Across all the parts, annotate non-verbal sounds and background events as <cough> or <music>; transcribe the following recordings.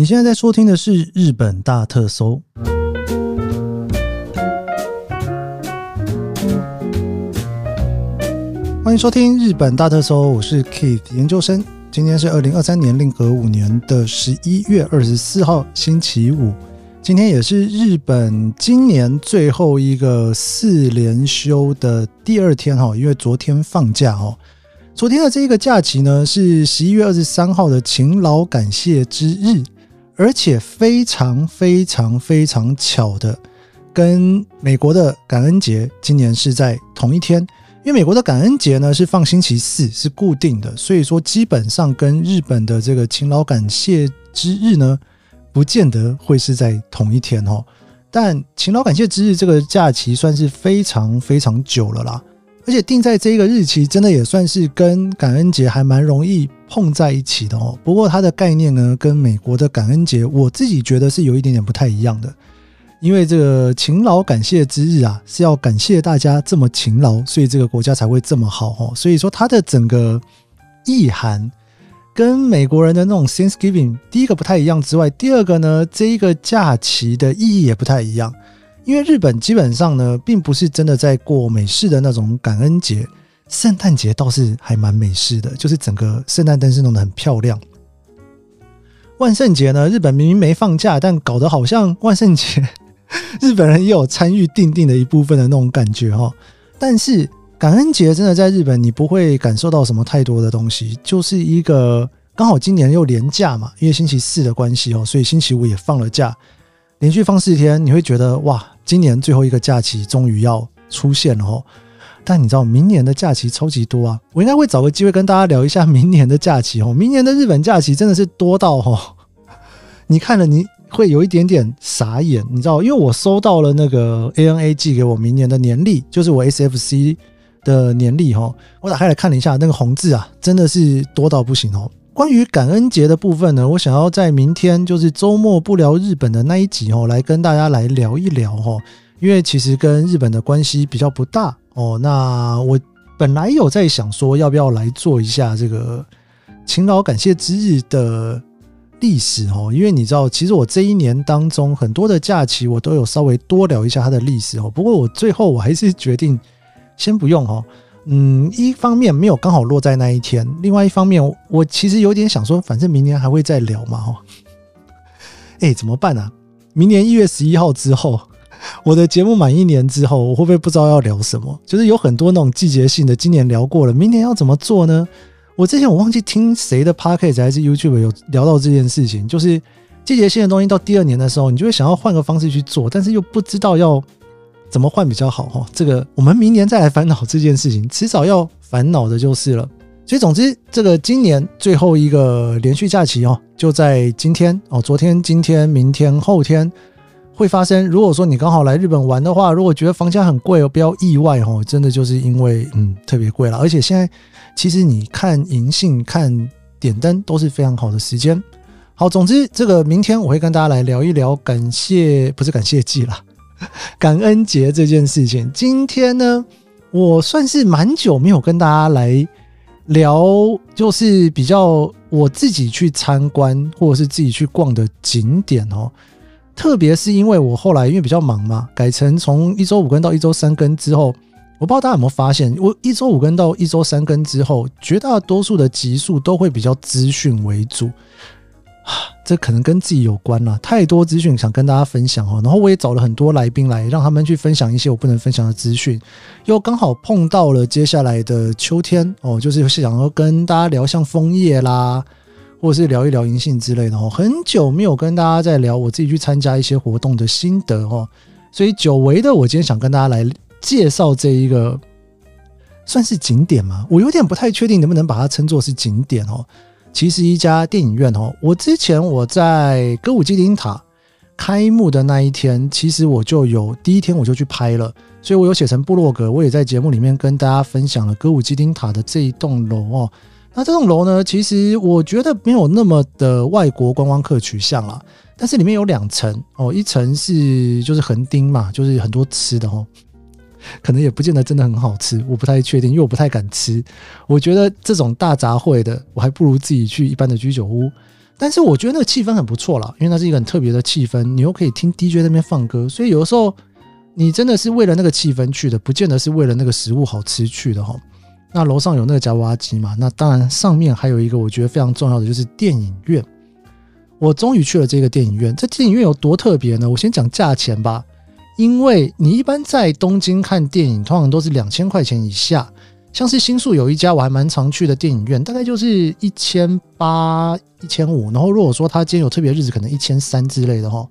你现在在收听的是《日本大特搜》，欢迎收听《日本大特搜》，我是 Keith 研究生。今天是二零二三年令和五年的十一月二十四号，星期五。今天也是日本今年最后一个四连休的第二天哈，因为昨天放假哦。昨天的这一个假期呢，是十一月二十三号的勤劳感谢之日。而且非常非常非常巧的，跟美国的感恩节今年是在同一天，因为美国的感恩节呢是放星期四，是固定的，所以说基本上跟日本的这个勤劳感谢之日呢，不见得会是在同一天哦。但勤劳感谢之日这个假期算是非常非常久了啦。而且定在这个日期，真的也算是跟感恩节还蛮容易碰在一起的哦。不过它的概念呢，跟美国的感恩节，我自己觉得是有一点点不太一样的。因为这个勤劳感谢之日啊，是要感谢大家这么勤劳，所以这个国家才会这么好哦。所以说它的整个意涵跟美国人的那种 Thanksgiving 第一个不太一样之外，第二个呢，这一个假期的意义也不太一样。因为日本基本上呢，并不是真的在过美式的那种感恩节，圣诞节倒是还蛮美式的，就是整个圣诞灯是弄得很漂亮。万圣节呢，日本明明没放假，但搞得好像万圣节 <laughs> 日本人也有参与订定的一部分的那种感觉哈。但是感恩节真的在日本，你不会感受到什么太多的东西，就是一个刚好今年又连假嘛，因为星期四的关系哦，所以星期五也放了假。连续放四天，你会觉得哇，今年最后一个假期终于要出现了哦。但你知道，明年的假期超级多啊！我应该会找个机会跟大家聊一下明年的假期哦。明年的日本假期真的是多到哦，你看了你会有一点点傻眼。你知道，因为我收到了那个 ANA 寄给我明年的年历，就是我 SFC 的年历哈。我打开来看了一下，那个红字啊，真的是多到不行哦。关于感恩节的部分呢，我想要在明天就是周末不聊日本的那一集哦，来跟大家来聊一聊哦。因为其实跟日本的关系比较不大哦。那我本来有在想说，要不要来做一下这个勤劳感谢之日的历史哦？因为你知道，其实我这一年当中很多的假期，我都有稍微多聊一下它的历史哦。不过我最后我还是决定先不用哦。嗯，一方面没有刚好落在那一天，另外一方面，我其实有点想说，反正明年还会再聊嘛，哈。<laughs> 哎，怎么办啊？明年一月十一号之后，<laughs> 我的节目满一年之后，我会不会不知道要聊什么？就是有很多那种季节性的，今年聊过了，明年要怎么做呢？我之前我忘记听谁的 podcast 还是 YouTube 有聊到这件事情，就是季节性的东西到第二年的时候，你就会想要换个方式去做，但是又不知道要。怎么换比较好哈？这个我们明年再来烦恼这件事情，迟早要烦恼的就是了。所以总之，这个今年最后一个连续假期哦，就在今天哦，昨天、今天、明天、后天会发生。如果说你刚好来日本玩的话，如果觉得房价很贵哦，不要意外哦，真的就是因为嗯特别贵了。而且现在其实你看银杏、看点灯都是非常好的时间。好，总之这个明天我会跟大家来聊一聊感谢，不是感谢祭啦。<laughs> 感恩节这件事情，今天呢，我算是蛮久没有跟大家来聊，就是比较我自己去参观或者是自己去逛的景点哦。特别是因为我后来因为比较忙嘛，改成从一周五更到一周三更之后，我不知道大家有没有发现，我一周五更到一周三更之后，绝大多数的集数都会比较资讯为主。<sighs> 这可能跟自己有关了，太多资讯想跟大家分享哦。然后我也找了很多来宾来，让他们去分享一些我不能分享的资讯。又刚好碰到了接下来的秋天哦，就是想要跟大家聊像枫叶啦，或者是聊一聊银杏之类的哦。很久没有跟大家在聊我自己去参加一些活动的心得哦，所以久违的我今天想跟大家来介绍这一个算是景点吗？我有点不太确定能不能把它称作是景点哦。其实一家电影院哦，我之前我在歌舞伎町塔开幕的那一天，其实我就有第一天我就去拍了，所以我有写成部落格，我也在节目里面跟大家分享了歌舞伎町塔的这一栋楼哦。那这栋楼呢，其实我觉得没有那么的外国观光客取向啦，但是里面有两层哦，一层是就是横丁嘛，就是很多吃的哦。可能也不见得真的很好吃，我不太确定，因为我不太敢吃。我觉得这种大杂烩的，我还不如自己去一般的居酒屋。但是我觉得那个气氛很不错啦，因为那是一个很特别的气氛，你又可以听 DJ 那边放歌，所以有的时候你真的是为了那个气氛去的，不见得是为了那个食物好吃去的哈。那楼上有那个夹娃娃机嘛？那当然上面还有一个我觉得非常重要的就是电影院。我终于去了这个电影院。这电影院有多特别呢？我先讲价钱吧。因为你一般在东京看电影，通常都是两千块钱以下。像是新宿有一家我还蛮常去的电影院，大概就是一千八、一千五。然后如果说他今天有特别日子，可能一千三之类的哈。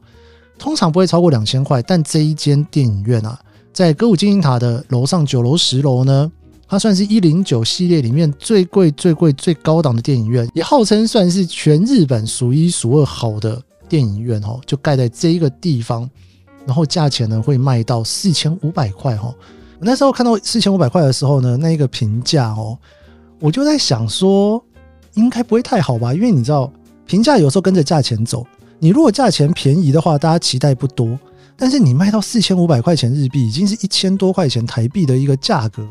通常不会超过两千块。但这一间电影院啊，在歌舞伎町塔的楼上九楼、十楼呢。它算是一零九系列里面最贵、最贵、最高档的电影院，也号称算是全日本数一数二好的电影院哦，就盖在这一个地方，然后价钱呢会卖到四千五百块哈。我那时候看到四千五百块的时候呢，那一个评价哦，我就在想说，应该不会太好吧？因为你知道，评价有时候跟着价钱走，你如果价钱便宜的话，大家期待不多；但是你卖到四千五百块钱日币，已经是一千多块钱台币的一个价格。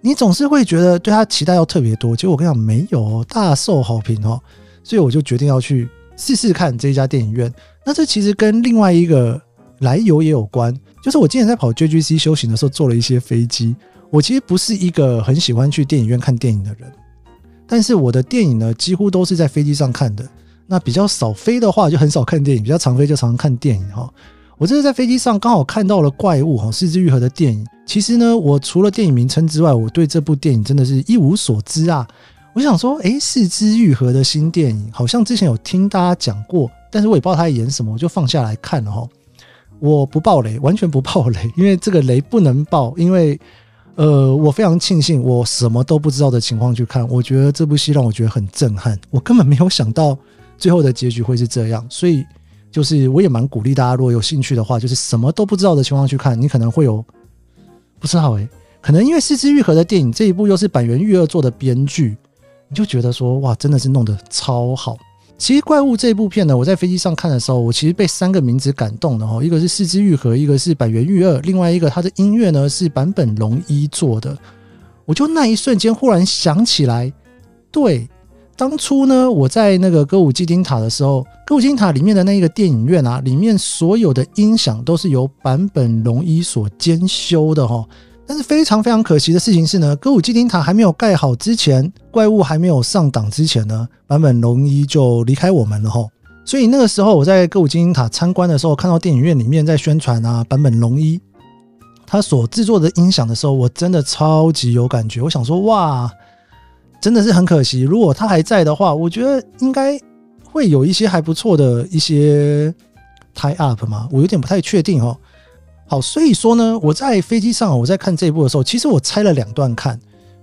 你总是会觉得对他期待要特别多，结果我跟你讲没有哦，大受好评哦，所以我就决定要去试试看这一家电影院。那这其实跟另外一个来由也有关，就是我今年在跑 JGC 修行的时候坐了一些飞机。我其实不是一个很喜欢去电影院看电影的人，但是我的电影呢几乎都是在飞机上看的。那比较少飞的话就很少看电影，比较常飞就常常看电影哈。我这是在飞机上刚好看到了怪物哈，四肢愈合的电影。其实呢，我除了电影名称之外，我对这部电影真的是一无所知啊。我想说，诶，四肢愈合的新电影，好像之前有听大家讲过，但是我也不知道他演什么，我就放下来看了哈。我不爆雷，完全不爆雷，因为这个雷不能爆，因为呃，我非常庆幸我什么都不知道的情况去看，我觉得这部戏让我觉得很震撼，我根本没有想到最后的结局会是这样，所以就是我也蛮鼓励大家，如果有兴趣的话，就是什么都不知道的情况去看，你可能会有。不知道诶，可能因为是枝裕和的电影这一部又是坂元裕二做的编剧，你就觉得说哇，真的是弄得超好。其实怪物这部片呢，我在飞机上看的时候，我其实被三个名字感动的哈，一个是是枝裕和，一个是坂元裕二，另外一个他的音乐呢是坂本龙一做的。我就那一瞬间忽然想起来，对，当初呢我在那个歌舞伎町塔的时候，歌舞伎町塔里面的那个电影院啊，里面所有的音响都是由坂本龙一所监修的哈。但是非常非常可惜的事情是呢，歌舞伎町塔还没有盖好之前，怪物还没有上档之前呢，版本龙一就离开我们了哈。所以那个时候我在歌舞伎町塔参观的时候，看到电影院里面在宣传啊，版本龙一他所制作的音响的时候，我真的超级有感觉。我想说，哇，真的是很可惜，如果他还在的话，我觉得应该。会有一些还不错的一些 tie up 吗？我有点不太确定哦。好，所以说呢，我在飞机上，我在看这一部的时候，其实我拆了两段看，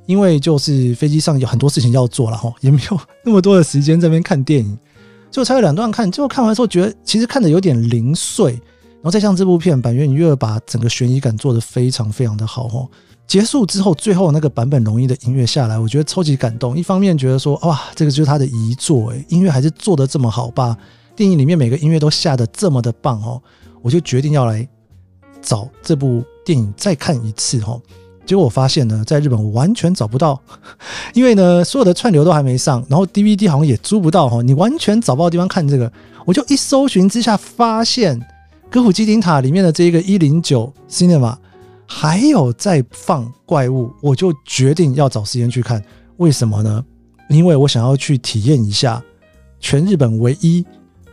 因为就是飞机上有很多事情要做了哈，也没有那么多的时间在这边看电影，就拆了两段看。最后看完之后，觉得其实看的有点零碎，然后再像这部片，坂元裕二把整个悬疑感做得非常非常的好哦。结束之后，最后那个坂本龙一的音乐下来，我觉得超级感动。一方面觉得说，哇，这个就是他的遗作，诶，音乐还是做得这么好，把电影里面每个音乐都下得这么的棒哦，我就决定要来找这部电影再看一次哦。结果我发现呢，在日本完全找不到，<laughs> 因为呢，所有的串流都还没上，然后 DVD 好像也租不到哈，你完全找不到地方看这个。我就一搜寻之下，发现歌舞伎町塔里面的这个一零九 Cinema。还有在放怪物，我就决定要找时间去看。为什么呢？因为我想要去体验一下全日本唯一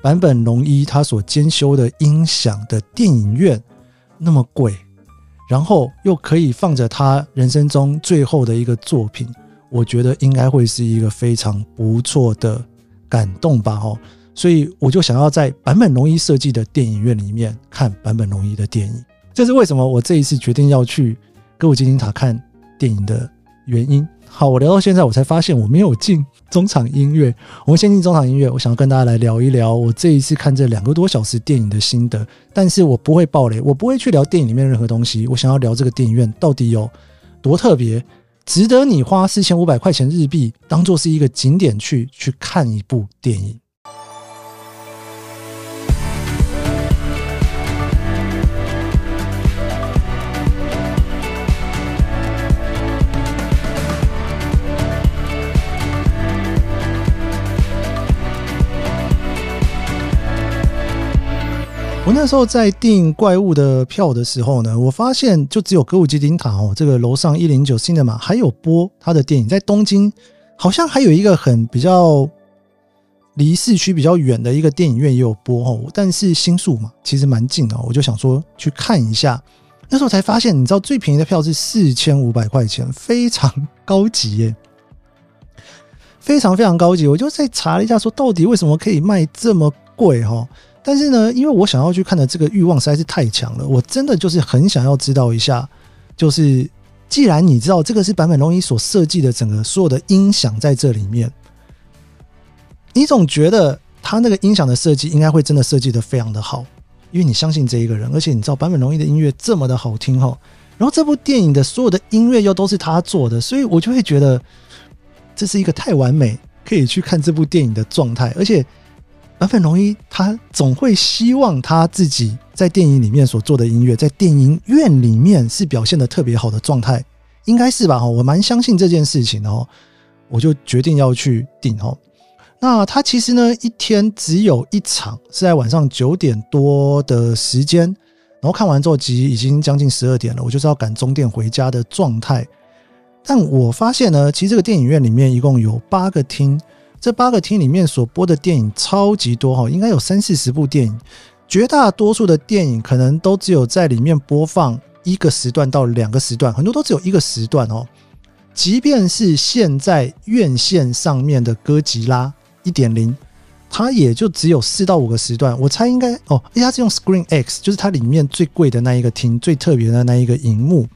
坂本龙一他所兼修的音响的电影院那么贵，然后又可以放着他人生中最后的一个作品，我觉得应该会是一个非常不错的感动吧。哈，所以我就想要在坂本龙一设计的电影院里面看坂本龙一的电影。这是为什么我这一次决定要去歌舞伎町塔看电影的原因。好，我聊到现在，我才发现我没有进中场音乐。我们先进中场音乐，我想要跟大家来聊一聊我这一次看这两个多小时电影的心得。但是我不会爆雷，我不会去聊电影里面任何东西。我想要聊这个电影院到底有多特别，值得你花四千五百块钱日币当做是一个景点去去看一部电影。那时候在订怪物的票的时候呢，我发现就只有歌舞伎町塔哦，这个楼上一零九 Cinema 还有播他的电影，在东京好像还有一个很比较离市区比较远的一个电影院也有播哦，但是新宿嘛，其实蛮近的，我就想说去看一下。那时候才发现，你知道最便宜的票是四千五百块钱，非常高级耶，非常非常高级。我就在查了一下，说到底为什么可以卖这么贵哈？但是呢，因为我想要去看的这个欲望实在是太强了，我真的就是很想要知道一下，就是既然你知道这个是坂本龙一所设计的整个所有的音响在这里面。你总觉得他那个音响的设计应该会真的设计得非常的好，因为你相信这一个人，而且你知道坂本龙一的音乐这么的好听哈，然后这部电影的所有的音乐又都是他做的，所以我就会觉得这是一个太完美可以去看这部电影的状态，而且坂本龙一他总会希望他自己在电影里面所做的音乐在电影院里面是表现得特别好的状态，应该是吧哈，我蛮相信这件事情哦，我就决定要去订哦。那他其实呢，一天只有一场，是在晚上九点多的时间，然后看完之后，其实已经将近十二点了，我就是要赶终电回家的状态。但我发现呢，其实这个电影院里面一共有八个厅，这八个厅里面所播的电影超级多哈，应该有三四十部电影，绝大多数的电影可能都只有在里面播放一个时段到两个时段，很多都只有一个时段哦。即便是现在院线上面的哥吉拉。一点零，它也就只有四到五个时段，我猜应该哦，因为它是用 Screen X，就是它里面最贵的那一个厅，最特别的那一个荧幕。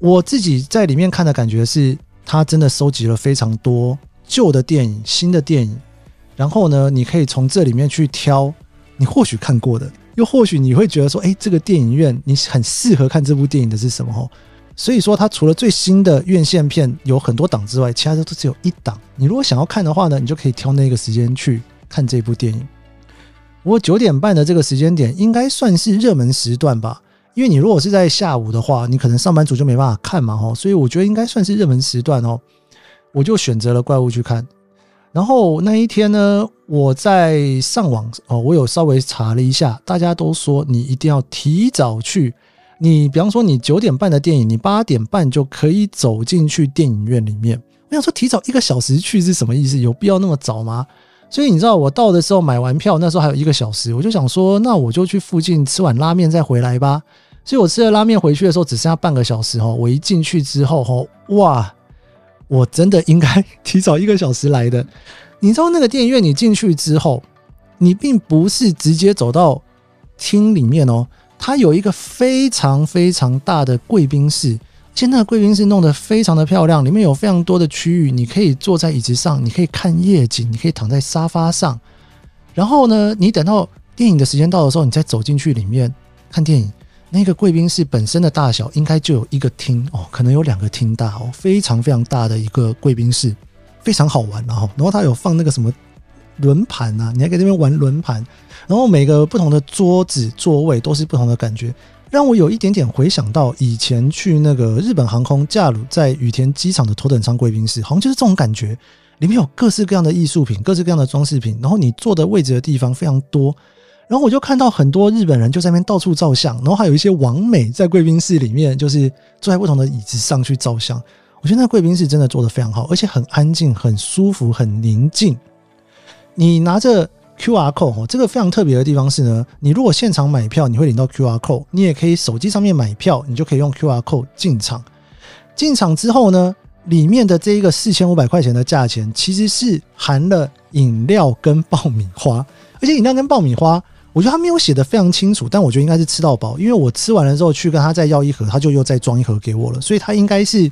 我自己在里面看的感觉是，它真的收集了非常多旧的电影、新的电影，然后呢，你可以从这里面去挑你或许看过的，又或许你会觉得说，哎，这个电影院你很适合看这部电影的是什么？哦。所以说，它除了最新的院线片有很多档之外，其他的都只有一档。你如果想要看的话呢，你就可以挑那个时间去看这部电影。我九点半的这个时间点应该算是热门时段吧，因为你如果是在下午的话，你可能上班族就没办法看嘛，吼。所以我觉得应该算是热门时段哦。我就选择了怪物去看。然后那一天呢，我在上网哦，我有稍微查了一下，大家都说你一定要提早去。你比方说，你九点半的电影，你八点半就可以走进去电影院里面。我想说，提早一个小时去是什么意思？有必要那么早吗？所以你知道，我到的时候买完票，那时候还有一个小时，我就想说，那我就去附近吃碗拉面再回来吧。所以我吃了拉面回去的时候，只剩下半个小时哦。我一进去之后，哦，哇，我真的应该提早一个小时来的。<laughs> 你知道那个电影院，你进去之后，你并不是直接走到厅里面哦。它有一个非常非常大的贵宾室，现在贵宾室弄得非常的漂亮，里面有非常多的区域，你可以坐在椅子上，你可以看夜景，你可以躺在沙发上。然后呢，你等到电影的时间到的时候，你再走进去里面看电影。那个贵宾室本身的大小应该就有一个厅哦，可能有两个厅大哦，非常非常大的一个贵宾室，非常好玩。然后，然后它有放那个什么。轮盘啊，你还可以在这边玩轮盘，然后每个不同的桌子座位都是不同的感觉，让我有一点点回想到以前去那个日本航空驾鲁在羽田机场的头等舱贵宾室，好像就是这种感觉，里面有各式各样的艺术品，各式各样的装饰品，然后你坐的位置的地方非常多，然后我就看到很多日本人就在那边到处照相，然后还有一些王美在贵宾室里面就是坐在不同的椅子上去照相，我觉得那贵宾室真的做得非常好，而且很安静、很舒服、很宁静。你拿着 QR code 哦，这个非常特别的地方是呢，你如果现场买票，你会领到 QR code，你也可以手机上面买票，你就可以用 QR code 进场。进场之后呢，里面的这一个四千五百块钱的价钱，其实是含了饮料跟爆米花，而且饮料跟爆米花，我觉得他没有写的非常清楚，但我觉得应该是吃到饱，因为我吃完了之后去跟他再要一盒，他就又再装一盒给我了，所以他应该是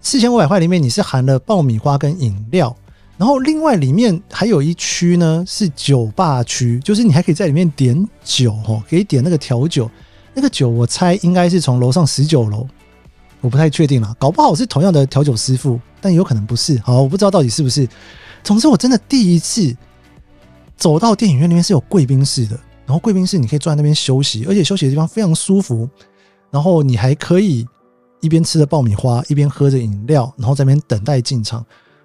四千五百块里面你是含了爆米花跟饮料。然后另外里面还有一区呢，是酒吧区，就是你还可以在里面点酒哦，可以点那个调酒，那个酒我猜应该是从楼上十九楼，我不太确定啦，搞不好是同样的调酒师傅，但有可能不是，好，我不知道到底是不是。总之我真的第一次走到电影院那边是有贵宾室的，然后贵宾室你可以坐在那边休息，而且休息的地方非常舒服，然后你还可以一边吃着爆米花，一边喝着饮料，然后在那边等待进场。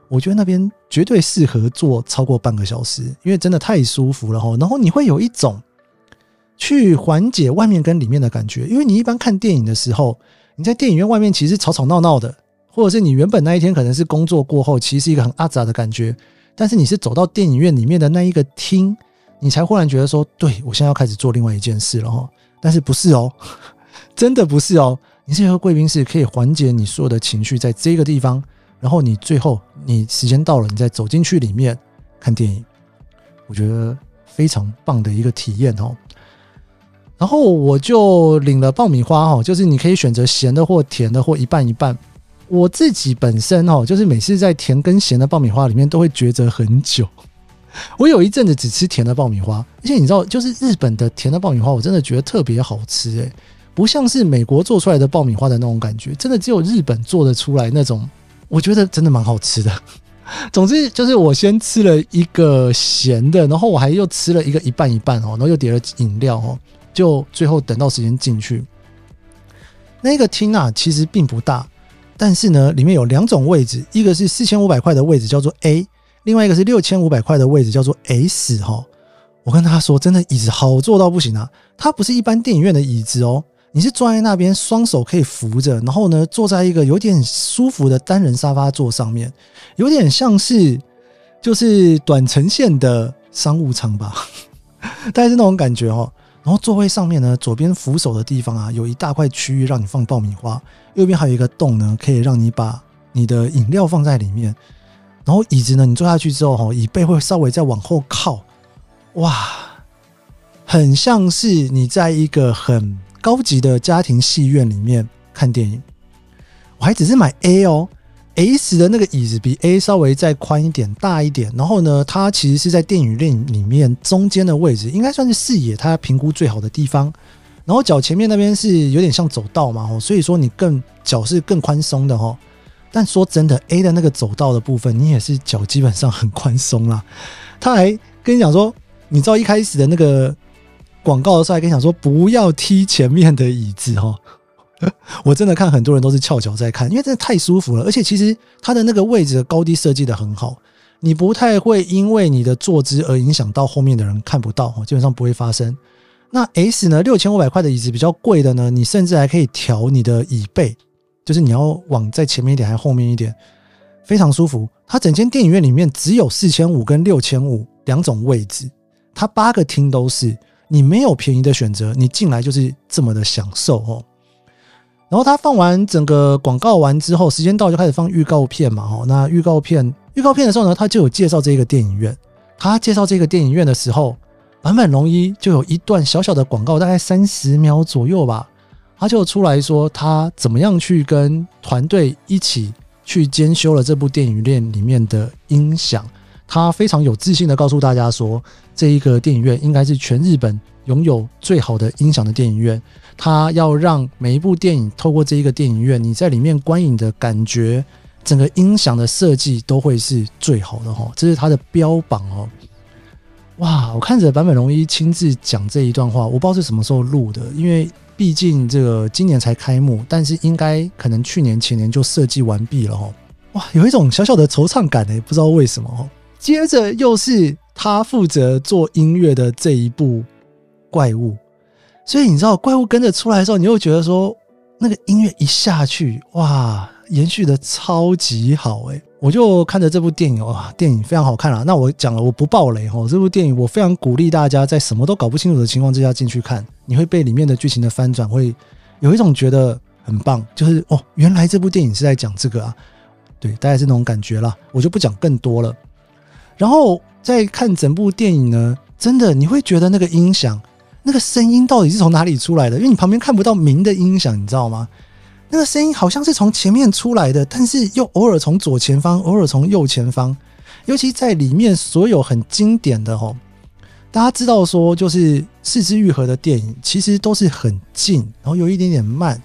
我觉得那边绝对适合坐超过半个小时，因为真的太舒服了哈。然后你会有一种去缓解外面跟里面的感觉。因为你一般看电影的时候，你在电影院外面其实吵吵闹闹的，或者是你原本那一天可能是工作过后，其实是一个很阿杂的感觉。但是你是走到电影院里面的那一个厅，你才忽然觉得说，对，我现在要开始做另外一件事了哈。但是不是哦，<laughs> 真的不是哦。你是一个贵宾室，可以缓解你所有的情绪，在这个地方。然后你最后你时间到了，你再走进去里面看电影，我觉得非常棒的一个体验哦。然后我就领了爆米花哦，就是你可以选择咸的或甜的或一半一半。我自己本身哦，就是每次在甜跟咸的爆米花里面都会抉择很久。<laughs> 我有一阵子只吃甜的爆米花，而且你知道，就是日本的甜的爆米花，我真的觉得特别好吃诶，不像是美国做出来的爆米花的那种感觉，真的只有日本做得出来那种。我觉得真的蛮好吃的。<laughs> 总之就是我先吃了一个咸的，然后我还又吃了一个一半一半哦，然后又点了饮料哦，就最后等到时间进去。那个厅啊，其实并不大，但是呢，里面有两种位置，一个是四千五百块的位置叫做 A，另外一个是六千五百块的位置叫做 S 哈。我跟他说，真的椅子好坐到不行啊，它不是一般电影院的椅子哦。你是坐在那边，双手可以扶着，然后呢，坐在一个有点舒服的单人沙发座上面，有点像是就是短程线的商务舱吧，<laughs> 大概是那种感觉哦。然后座位上面呢，左边扶手的地方啊，有一大块区域让你放爆米花，右边还有一个洞呢，可以让你把你的饮料放在里面。然后椅子呢，你坐下去之后哈，椅背会稍微再往后靠，哇，很像是你在一个很。高级的家庭戏院里面看电影，我还只是买 A 哦，S 的那个椅子比 A 稍微再宽一点、大一点。然后呢，它其实是在电影院里面中间的位置，应该算是视野它评估最好的地方。然后脚前面那边是有点像走道嘛，所以说你更脚是更宽松的哈。但说真的，A 的那个走道的部分，你也是脚基本上很宽松啦。他还跟你讲说，你知道一开始的那个。广告的时候还跟你讲说不要踢前面的椅子哈，<laughs> 我真的看很多人都是翘脚在看，因为真的太舒服了，而且其实它的那个位置的高低设计的很好，你不太会因为你的坐姿而影响到后面的人看不到，基本上不会发生。那 S 呢，六千五百块的椅子比较贵的呢，你甚至还可以调你的椅背，就是你要往在前面一点还是后面一点，非常舒服。它整间电影院里面只有四千五跟六千五两种位置，它八个厅都是。你没有便宜的选择，你进来就是这么的享受哦。然后他放完整个广告完之后，时间到就开始放预告片嘛。哦，那预告片预告片的时候呢，他就有介绍这个电影院。他介绍这个电影院的时候，坂本龙一就有一段小小的广告，大概三十秒左右吧。他就出来说他怎么样去跟团队一起去监修了这部电影院里面的音响。他非常有自信的告诉大家说，这一个电影院应该是全日本拥有最好的音响的电影院。他要让每一部电影透过这一个电影院，你在里面观影的感觉，整个音响的设计都会是最好的哈，这是他的标榜哦。哇，我看着坂本龙一亲自讲这一段话，我不知道是什么时候录的，因为毕竟这个今年才开幕，但是应该可能去年前年就设计完毕了哈。哇，有一种小小的惆怅感诶，不知道为什么哦。接着又是他负责做音乐的这一部怪物，所以你知道怪物跟着出来的时候，你又觉得说那个音乐一下去，哇，延续的超级好诶，我就看着这部电影哇，电影非常好看啊。那我讲了，我不爆雷哦。这部电影我非常鼓励大家在什么都搞不清楚的情况之下进去看，你会被里面的剧情的翻转会有一种觉得很棒，就是哦，原来这部电影是在讲这个啊，对，大概是那种感觉啦。我就不讲更多了。然后再看整部电影呢，真的你会觉得那个音响，那个声音到底是从哪里出来的？因为你旁边看不到明的音响，你知道吗？那个声音好像是从前面出来的，但是又偶尔从左前方，偶尔从右前方。尤其在里面所有很经典的齁，大家知道说，就是四肢愈合的电影其实都是很近，然后有一点点慢。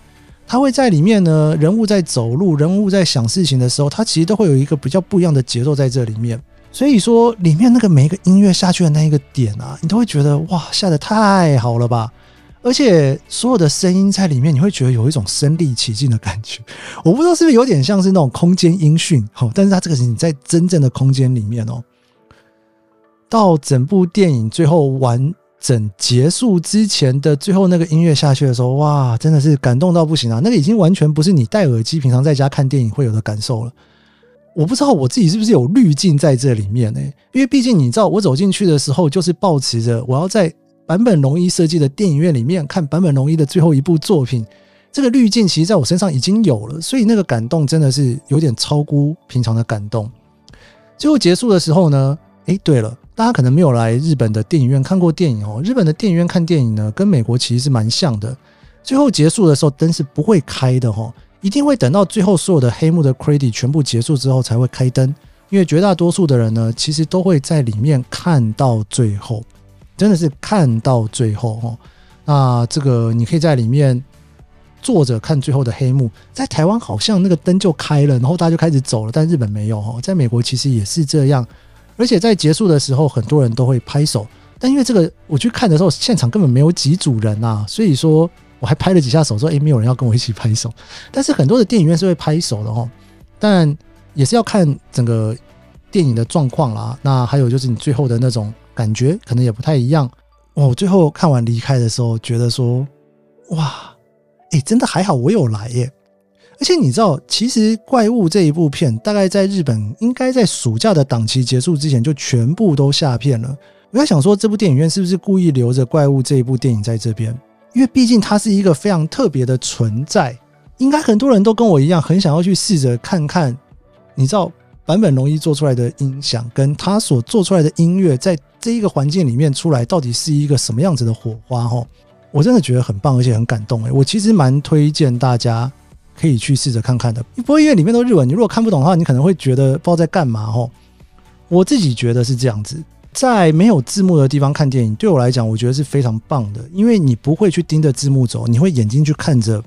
它会在里面呢，人物在走路，人物在想事情的时候，它其实都会有一个比较不一样的节奏在这里面。所以说，里面那个每一个音乐下去的那一个点啊，你都会觉得哇，下得太好了吧！而且所有的声音在里面，你会觉得有一种身临其境的感觉。我不知道是不是有点像是那种空间音讯，好，但是它这个是你在真正的空间里面哦。到整部电影最后完整结束之前的最后那个音乐下去的时候，哇，真的是感动到不行啊！那个已经完全不是你戴耳机平常在家看电影会有的感受了。我不知道我自己是不是有滤镜在这里面呢？因为毕竟你知道，我走进去的时候就是抱持着我要在坂本龙一设计的电影院里面看坂本龙一的最后一部作品，这个滤镜其实在我身上已经有了，所以那个感动真的是有点超乎平常的感动。最后结束的时候呢，诶，对了，大家可能没有来日本的电影院看过电影哦。日本的电影院看电影呢，跟美国其实是蛮像的。最后结束的时候，灯是不会开的哦，一定会等到最后所有的黑幕的 credit 全部结束之后才会开灯，因为绝大多数的人呢，其实都会在里面看到最后，真的是看到最后哦。那这个你可以在里面。坐着看最后的黑幕，在台湾好像那个灯就开了，然后大家就开始走了，但日本没有哦，在美国其实也是这样，而且在结束的时候，很多人都会拍手，但因为这个我去看的时候，现场根本没有几组人啊，所以说我还拍了几下手，说诶，没有人要跟我一起拍手，<laughs> 但是很多的电影院是会拍手的哦，但也是要看整个电影的状况啦，那还有就是你最后的那种感觉可能也不太一样哦。我最后看完离开的时候，觉得说哇。哎，真的还好，我有来耶！而且你知道，其实《怪物》这一部片大概在日本应该在暑假的档期结束之前就全部都下片了。我在想说，这部电影院是不是故意留着《怪物》这一部电影在这边？因为毕竟它是一个非常特别的存在，应该很多人都跟我一样，很想要去试着看看。你知道，坂本龙一做出来的音响，跟他所做出来的音乐，在这一个环境里面出来，到底是一个什么样子的火花？齁。我真的觉得很棒，而且很感动诶，我其实蛮推荐大家可以去试着看看的。不过因为里面都日文，你如果看不懂的话，你可能会觉得不知道在干嘛吼。我自己觉得是这样子，在没有字幕的地方看电影，对我来讲，我觉得是非常棒的，因为你不会去盯着字幕走，你会眼睛去看着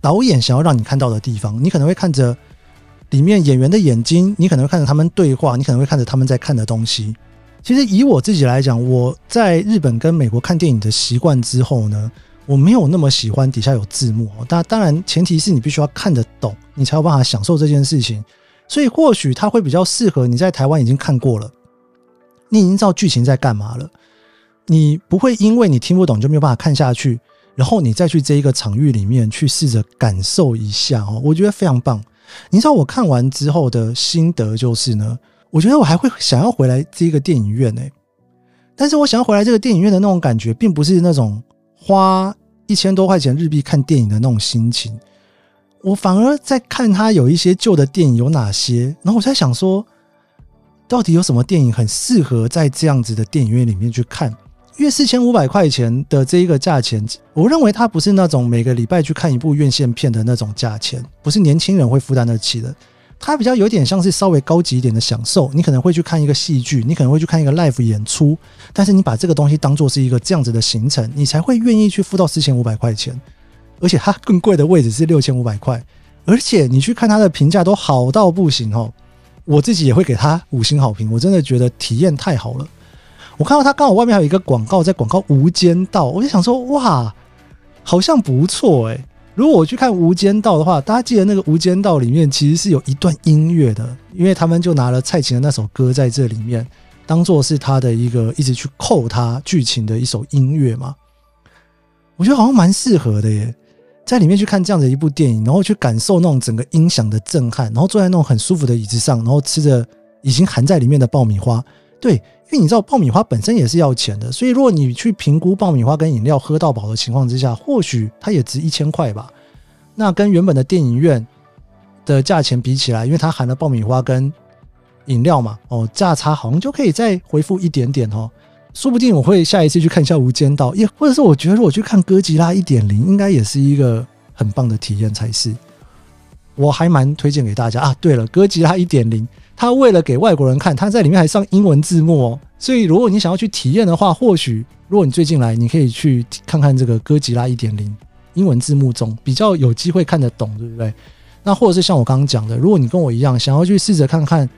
导演想要让你看到的地方，你可能会看着里面演员的眼睛，你可能会看着他们对话，你可能会看着他们在看的东西。其实以我自己来讲，我在日本跟美国看电影的习惯之后呢，我没有那么喜欢底下有字幕。但当然，前提是你必须要看得懂，你才有办法享受这件事情。所以或许它会比较适合你在台湾已经看过了，你已经知道剧情在干嘛了，你不会因为你听不懂就没有办法看下去，然后你再去这一个场域里面去试着感受一下哦，我觉得非常棒。你知道我看完之后的心得就是呢。我觉得我还会想要回来这一个电影院呢，但是我想要回来这个电影院的那种感觉，并不是那种花一千多块钱日币看电影的那种心情。我反而在看他有一些旧的电影有哪些，然后我在想说，到底有什么电影很适合在这样子的电影院里面去看？因为四千五百块钱的这一个价钱，我认为它不是那种每个礼拜去看一部院线片的那种价钱，不是年轻人会负担得起的。它比较有点像是稍微高级一点的享受，你可能会去看一个戏剧，你可能会去看一个 live 演出，但是你把这个东西当做是一个这样子的行程，你才会愿意去付到四千五百块钱，而且它更贵的位置是六千五百块，而且你去看它的评价都好到不行哦，我自己也会给他五星好评，我真的觉得体验太好了。我看到他刚好外面还有一个广告在广告《无间道》，我就想说哇，好像不错诶。如果我去看《无间道》的话，大家记得那个《无间道》里面其实是有一段音乐的，因为他们就拿了蔡琴的那首歌在这里面，当做是他的一个一直去扣他剧情的一首音乐嘛。我觉得好像蛮适合的耶，在里面去看这样的一部电影，然后去感受那种整个音响的震撼，然后坐在那种很舒服的椅子上，然后吃着已经含在里面的爆米花，对。因为你知道爆米花本身也是要钱的，所以如果你去评估爆米花跟饮料喝到饱的情况之下，或许它也值一千块吧。那跟原本的电影院的价钱比起来，因为它含了爆米花跟饮料嘛，哦，价差好像就可以再回复一点点哦。说不定我会下一次去看一下《无间道》，也或者是我觉得我去看《哥吉拉一点零》，应该也是一个很棒的体验才是。我还蛮推荐给大家啊。对了，《哥吉拉一点零》。他为了给外国人看，他在里面还上英文字幕哦。所以如果你想要去体验的话，或许如果你最近来，你可以去看看这个《哥吉拉一点零》英文字幕中比较有机会看得懂，对不对？那或者是像我刚刚讲的，如果你跟我一样想要去试着看看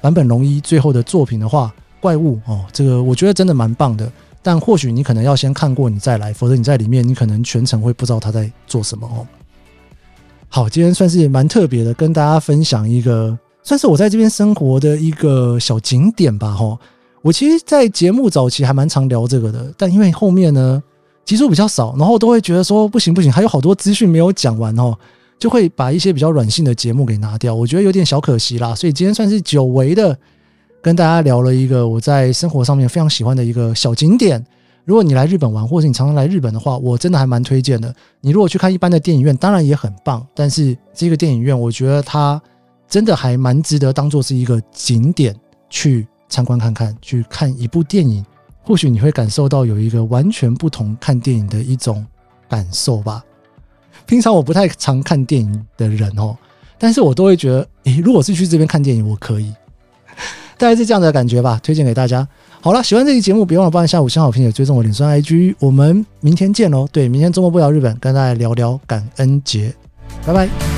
坂本龙一最后的作品的话，《怪物》哦，这个我觉得真的蛮棒的。但或许你可能要先看过你再来，否则你在里面你可能全程会不知道他在做什么哦。好，今天算是蛮特别的，跟大家分享一个。算是我在这边生活的一个小景点吧，吼。我其实，在节目早期还蛮常聊这个的，但因为后面呢集数比较少，然后都会觉得说不行不行，还有好多资讯没有讲完哦，就会把一些比较软性的节目给拿掉，我觉得有点小可惜啦。所以今天算是久违的跟大家聊了一个我在生活上面非常喜欢的一个小景点。如果你来日本玩，或者你常常来日本的话，我真的还蛮推荐的。你如果去看一般的电影院，当然也很棒，但是这个电影院我觉得它真的还蛮值得当做是一个景点去。参观看看，去看一部电影，或许你会感受到有一个完全不同看电影的一种感受吧。平常我不太常看电影的人哦，但是我都会觉得，诶，如果是去这边看电影，我可以，大概是这样的感觉吧。推荐给大家。好了，喜欢这期节目，别忘了帮一下五星好评，也追踪我脸书 IG。我们明天见喽！对，明天周末不聊日本，跟大家聊聊感恩节，拜拜。